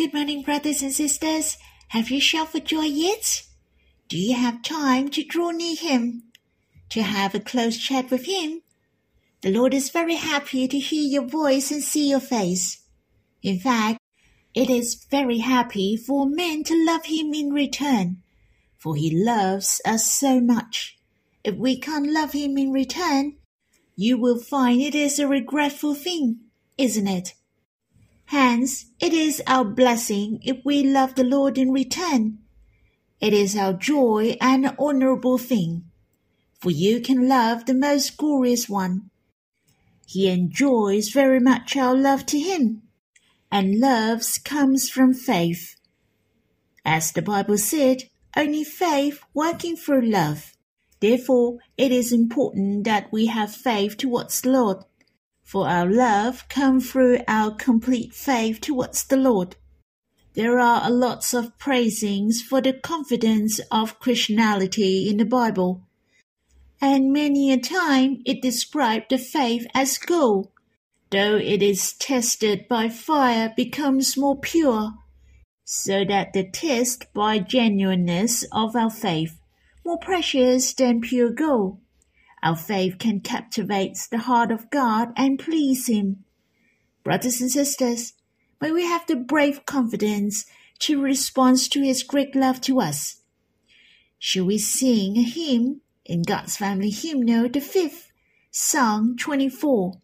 Good morning, brothers and sisters. Have you shouted for joy yet? Do you have time to draw near Him? To have a close chat with Him? The Lord is very happy to hear your voice and see your face. In fact, it is very happy for men to love Him in return, for He loves us so much. If we can't love Him in return, you will find it is a regretful thing, isn't it? Hence, it is our blessing if we love the Lord in return. It is our joy and honorable thing. For you can love the most glorious one. He enjoys very much our love to him, and love comes from faith. As the Bible said, only faith working through love. Therefore, it is important that we have faith towards the Lord for our love comes through our complete faith towards the Lord. There are a lots of praisings for the confidence of Christianity in the Bible, and many a time it describes the faith as gold, though it is tested by fire becomes more pure, so that the test by genuineness of our faith more precious than pure gold. Our faith can captivate the heart of God and please Him. Brothers and sisters, may we have the brave confidence to respond to His great love to us. Shall we sing a hymn in God's Family Hymnal, the fifth, Psalm 24,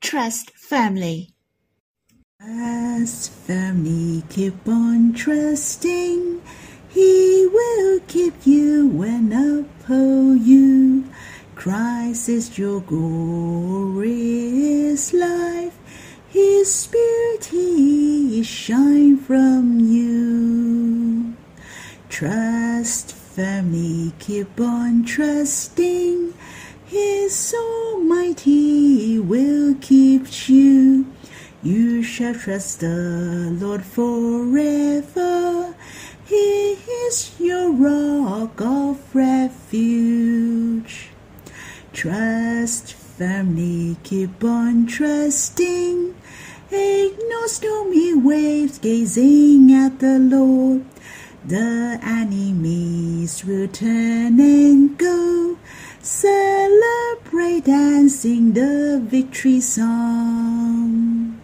Trust Firmly? Trust firmly, keep on trusting. He will keep you and uphold you. Christ is your glorious life. His spirit he shine from you. Trust firmly, keep on trusting. His Almighty will keep you. You shall trust the Lord forever. He is your rock of refuge. Trust firmly, keep on trusting. Ignore stormy waves, gazing at the Lord. The enemies will turn and go. Celebrate and sing the victory song.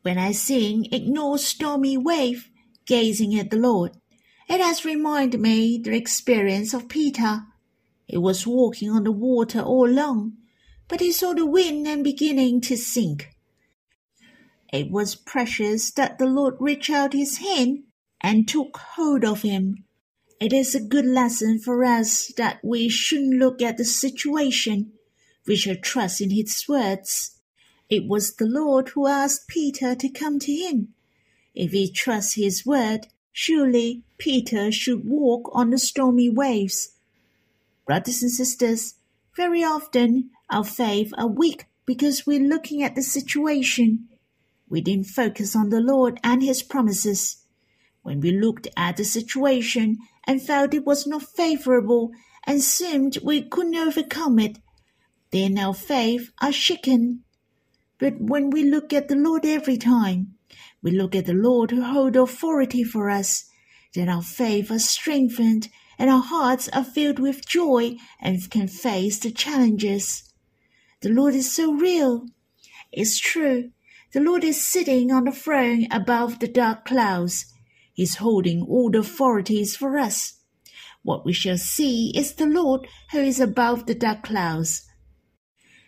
When I sing Ignore Stormy Wave, gazing at the Lord, it has reminded me the experience of Peter he was walking on the water all along, but he saw the wind and beginning to sink. It was precious that the Lord reached out his hand and took hold of him. It is a good lesson for us that we shouldn't look at the situation. We should trust in his words. It was the Lord who asked Peter to come to him. If he trusts his word, surely Peter should walk on the stormy waves Brothers and sisters, very often our faith are weak because we're looking at the situation. We didn't focus on the Lord and His promises. When we looked at the situation and felt it was not favorable and seemed we couldn't overcome it, then our faith are shaken. But when we look at the Lord every time, we look at the Lord who hold authority for us, then our faith are strengthened and our hearts are filled with joy and can face the challenges. The Lord is so real. It's true. The Lord is sitting on the throne above the dark clouds. He's holding all the authorities for us. What we shall see is the Lord who is above the dark clouds.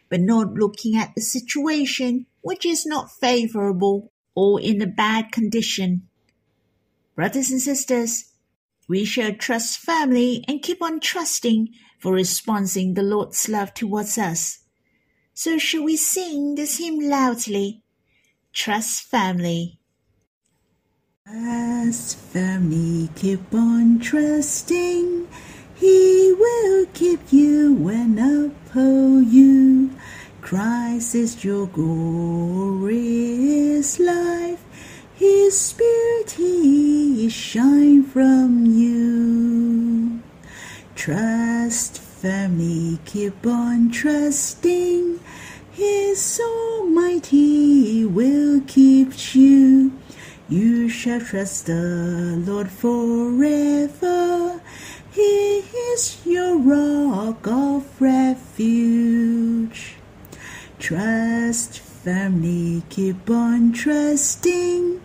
But not looking at the situation which is not favorable or in a bad condition. Brothers and sisters, we shall trust firmly and keep on trusting for responding the Lord's love towards us. So shall we sing this hymn loudly? Trust firmly. Trust firmly, keep on trusting. He will keep you and uphold you. Christ is your glorious life. His spirit he shine from you. Trust firmly, keep on trusting. His Almighty will keep you. you. shall trust the Lord forever. He is your rock of refuge. Trust firmly, keep on trusting.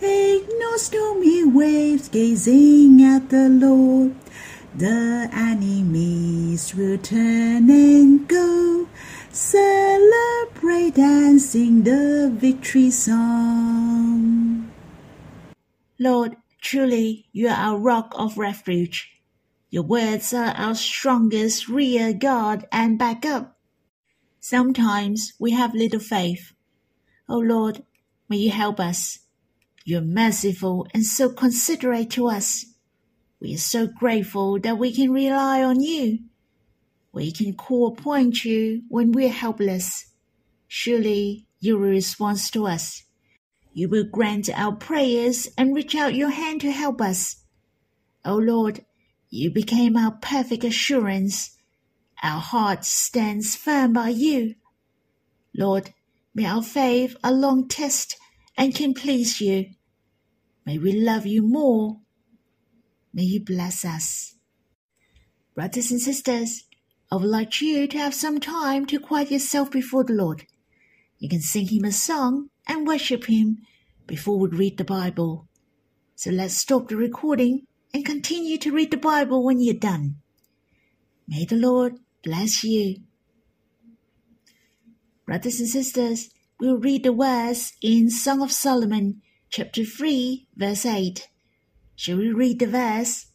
Ignore stormy waves, gazing at the Lord. The enemies will turn and go. Celebrate and sing the victory song. Lord, truly you are our rock of refuge. Your words are our strongest rear guard and backup. Sometimes we have little faith. O oh Lord, may you help us. You're merciful and so considerate to us. We are so grateful that we can rely on you. We can call upon you when we're helpless. Surely you will respond to us. You will grant our prayers and reach out your hand to help us. O Lord, you became our perfect assurance. Our heart stands firm by you. Lord, may our faith a long test and can please you. May we love you more. May you bless us. Brothers and sisters, I would like you to have some time to quiet yourself before the Lord. You can sing Him a song and worship Him before we read the Bible. So let's stop the recording and continue to read the Bible when you're done. May the Lord bless you. Brothers and sisters, we'll read the verse in Song of Solomon, chapter 3, verse 8. Shall we read the verse?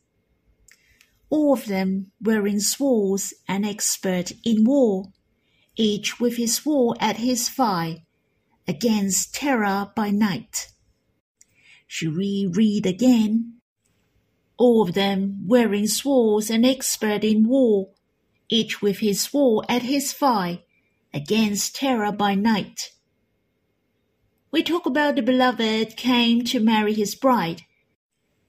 All of them were in swords and expert in war, each with his sword at his thigh, against terror by night. Shall we read again? All of them wearing swords and expert in war, each with his sword at his thigh, against terror by night. We talk about the beloved came to marry his bride.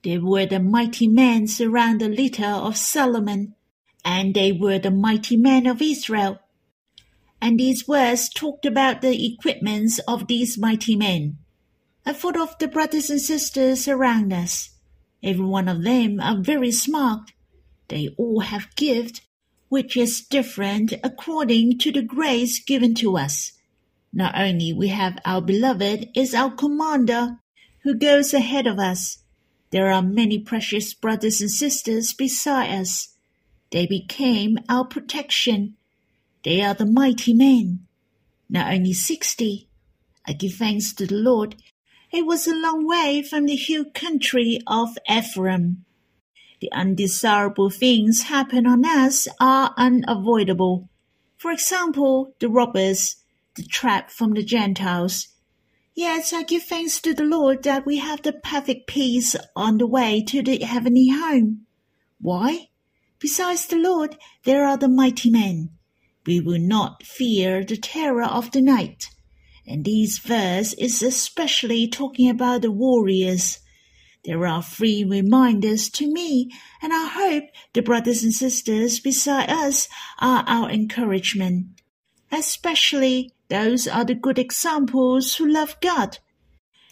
They were the mighty men around the litter of Solomon, and they were the mighty men of Israel. And these words talked about the equipments of these mighty men. I thought of the brothers and sisters around us. Every one of them are very smart. They all have gift, which is different according to the grace given to us. Not only we have our beloved is our commander who goes ahead of us. There are many precious brothers and sisters beside us. They became our protection. They are the mighty men. Not only sixty. I give thanks to the Lord. It was a long way from the hill country of Ephraim. The undesirable things happen on us are unavoidable. For example, the robbers, the trap from the Gentiles. Yes, I give thanks to the Lord that we have the perfect peace on the way to the heavenly home. Why? Besides the Lord, there are the mighty men. We will not fear the terror of the night. And this verse is especially talking about the warriors. There are three reminders to me, and I hope the brothers and sisters beside us are our encouragement. Especially those are the good examples who love God,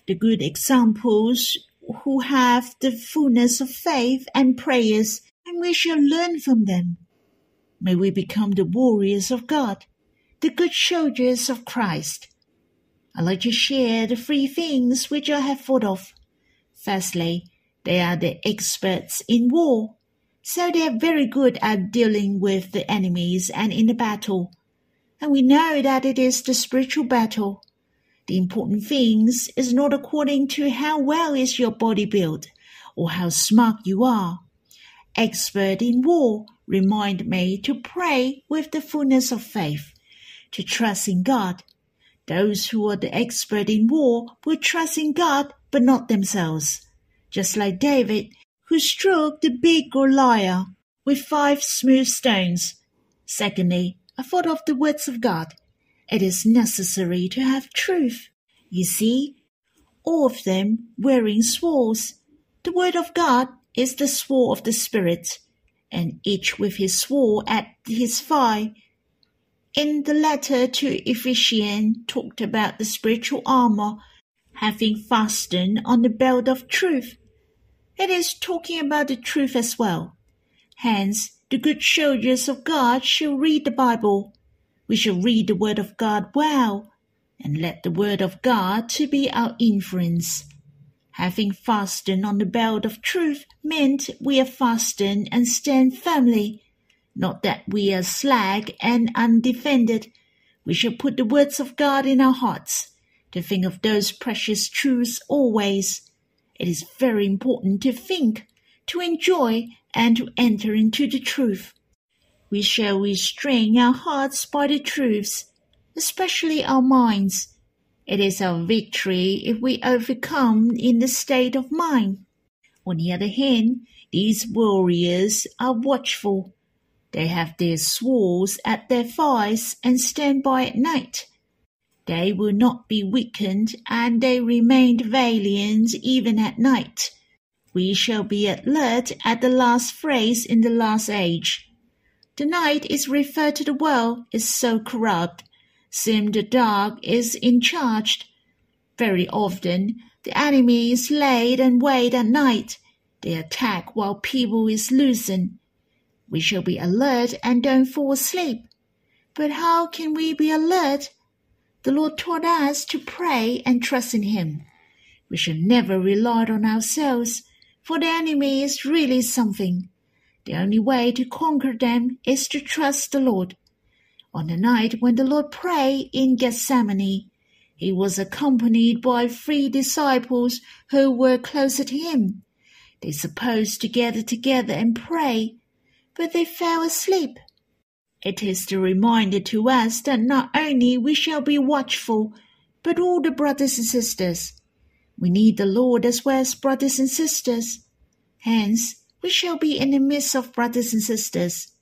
the good examples who have the fullness of faith and prayers, and we shall learn from them. May we become the warriors of God, the good soldiers of Christ. I'd like to share the three things which I have thought of. Firstly, they are the experts in war, so they are very good at dealing with the enemies and in the battle and we know that it is the spiritual battle. The important things is not according to how well is your body built or how smart you are. Expert in war remind me to pray with the fullness of faith, to trust in God. Those who are the expert in war will trust in God but not themselves. Just like David, who struck the big Goliath with five smooth stones. Secondly, I thought of the words of God. It is necessary to have truth. You see, all of them wearing swords. The word of God is the sword of the Spirit, and each with his sword at his thigh. In the letter to Ephesians talked about the spiritual armor, having fastened on the belt of truth. It is talking about the truth as well. Hence, the good soldiers of God shall read the Bible. We shall read the Word of God well, and let the Word of God to be our influence. Having fastened on the belt of truth meant we are fastened and stand firmly, not that we are slack and undefended. We shall put the words of God in our hearts, to think of those precious truths always. It is very important to think, to enjoy, and to enter into the truth. We shall restrain our hearts by the truths, especially our minds it is our victory if we overcome in the state of mind. On the other hand, these warriors are watchful. They have their swords at their thighs and stand by at night. They will not be weakened, and they remained valiant even at night. We shall be alert at the last phrase in the last age. The night is referred to the world is so corrupt Sim the dog is in charge. Very often, the enemy is laid and wait at night. They attack while people is losing. We shall be alert and don't fall asleep. But how can we be alert? The Lord taught us to pray and trust in Him. We should never rely on ourselves, for the enemy is really something. The only way to conquer them is to trust the Lord. On the night when the Lord prayed in Gethsemane, he was accompanied by three disciples who were closer to him. They supposed to gather together and pray, but they fell asleep. It is the reminder to us that not only we shall be watchful, but all the brothers and sisters. We need the Lord as well as brothers and sisters. Hence, we shall be in the midst of brothers and sisters.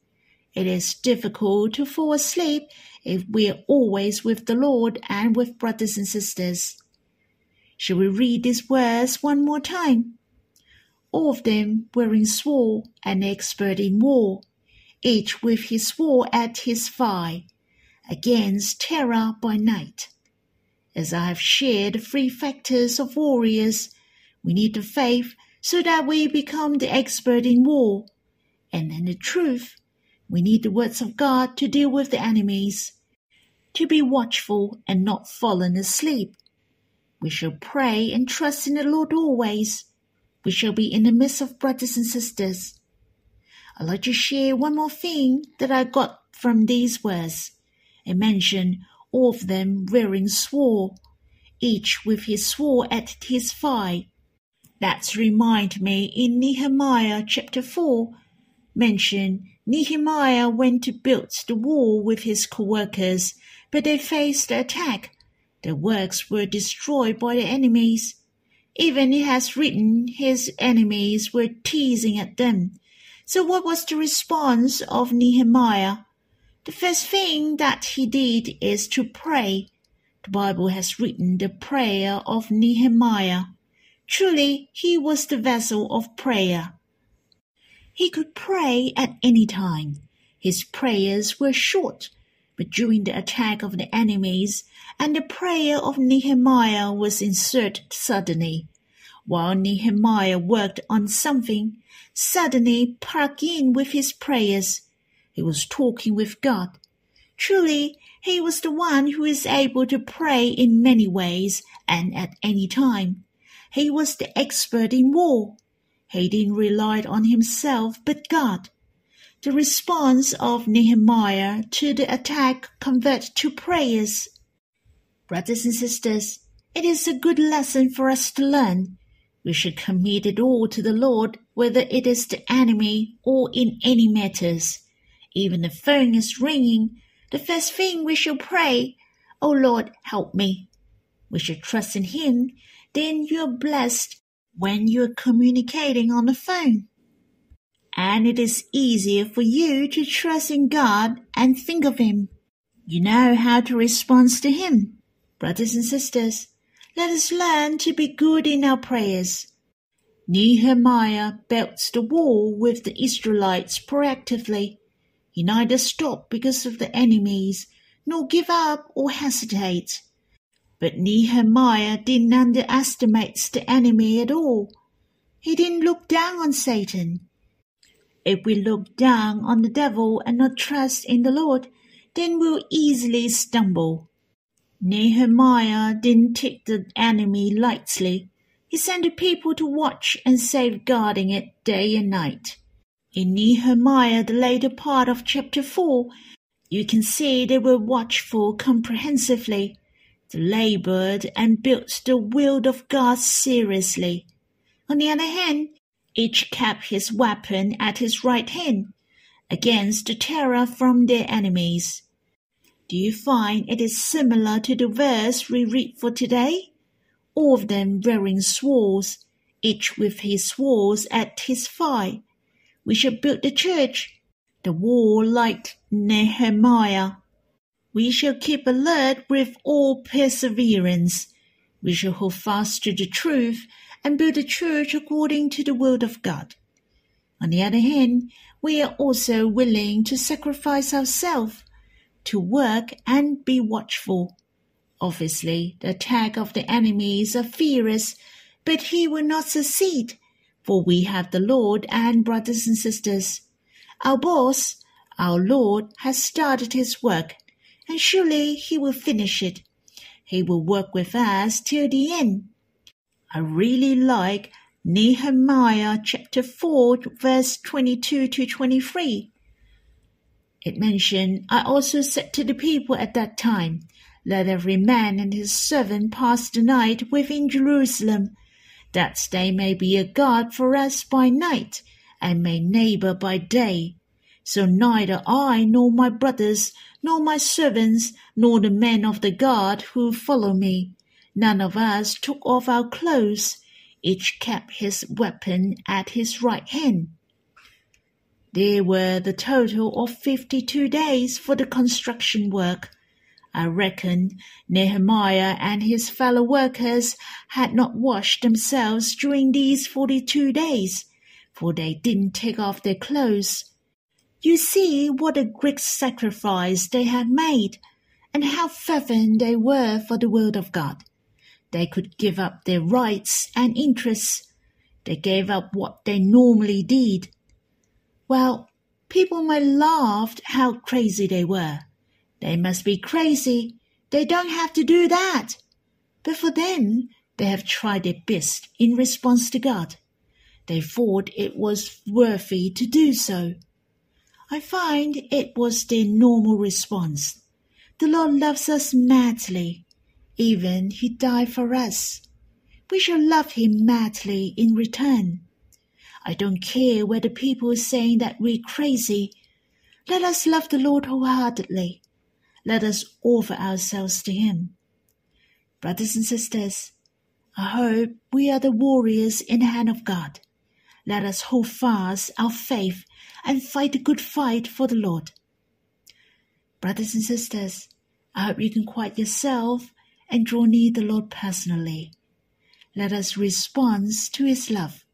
It is difficult to fall asleep if we are always with the Lord and with brothers and sisters. Shall we read these words one more time? All of them wearing sword and expert in war, each with his sword at his thigh, against terror by night. As I have shared the three factors of warriors, we need the faith so that we become the expert in war, and then the truth we need the words of God to deal with the enemies, to be watchful and not fallen asleep. We shall pray and trust in the Lord always. We shall be in the midst of brothers and sisters. I'd like to share one more thing that I got from these words. It mentioned all of them wearing sword, each with his sword at his thigh. That remind me in Nehemiah chapter 4, mention Nehemiah went to build the wall with his co-workers, but they faced the attack. Their works were destroyed by the enemies. Even it has written his enemies were teasing at them. So what was the response of Nehemiah? The first thing that he did is to pray. The Bible has written the prayer of Nehemiah. Truly, he was the vessel of prayer. He could pray at any time. His prayers were short, but during the attack of the enemies, and the prayer of Nehemiah was inserted suddenly. While Nehemiah worked on something, suddenly struck in with his prayers. He was talking with God. Truly, he was the one who is able to pray in many ways and at any time. He was the expert in war. He didn't rely on himself but God. The response of Nehemiah to the attack converted to prayers. Brothers and sisters, it is a good lesson for us to learn. We should commit it all to the Lord, whether it is the enemy or in any matters. Even the phone is ringing, the first thing we shall pray, O Lord, help me. We should trust in Him, then you are blessed when you're communicating on the phone. And it is easier for you to trust in God and think of Him. You know how to respond to Him. Brothers and sisters, let us learn to be good in our prayers. Nehemiah built the wall with the Israelites proactively. He neither stopped because of the enemies, nor give up or hesitate. But Nehemiah didn't underestimate the enemy at all. He didn't look down on Satan. If we look down on the devil and not trust in the Lord, then we'll easily stumble. Nehemiah didn't take the enemy lightly. He sent the people to watch and safeguarding it day and night. In Nehemiah, the later part of chapter 4, you can see they were watchful comprehensively. They labored and built the will of God seriously. On the other hand, each kept his weapon at his right hand against the terror from their enemies. Do you find it is similar to the verse we read for today? All of them wearing swords, each with his swords at his thigh. We shall build the church, the wall like Nehemiah. We shall keep alert with all perseverance. We shall hold fast to the truth and build a church according to the word of God. On the other hand, we are also willing to sacrifice ourselves to work and be watchful. Obviously, the attack of the enemies are fierce, but he will not succeed, for we have the Lord and brothers and sisters. Our boss, our Lord, has started his work, and surely he will finish it. He will work with us till the end. I really like Nehemiah chapter 4, verse 22 to 23. It mentioned, I also said to the people at that time, Let every man and his servant pass the night within Jerusalem, that they may be a guard for us by night, and my neighbor by day. So neither I nor my brothers, nor my servants, nor the men of the guard who follow me, None of us took off our clothes. Each kept his weapon at his right hand. There were the total of fifty-two days for the construction work. I reckon Nehemiah and his fellow workers had not washed themselves during these forty-two days, for they didn't take off their clothes. You see what a great sacrifice they had made, and how fervent they were for the word of God. They could give up their rights and interests. They gave up what they normally did. Well, people might laugh how crazy they were. They must be crazy. They don't have to do that. But for them, they have tried their best in response to God. They thought it was worthy to do so. I find it was their normal response. The Lord loves us madly. Even he died for us. We shall love him madly in return. I don't care whether people are saying that we're crazy. Let us love the Lord wholeheartedly. Let us offer ourselves to him. Brothers and sisters, I hope we are the warriors in the hand of God. Let us hold fast our faith and fight the good fight for the Lord. Brothers and sisters, I hope you can quiet yourself and draw near the Lord personally. Let us respond to his love.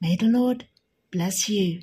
May the Lord bless you.